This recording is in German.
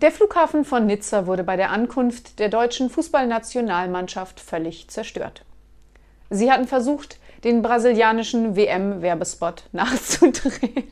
Der Flughafen von Nizza wurde bei der Ankunft der deutschen Fußballnationalmannschaft völlig zerstört. Sie hatten versucht, den brasilianischen WM-Werbespot nachzudrehen.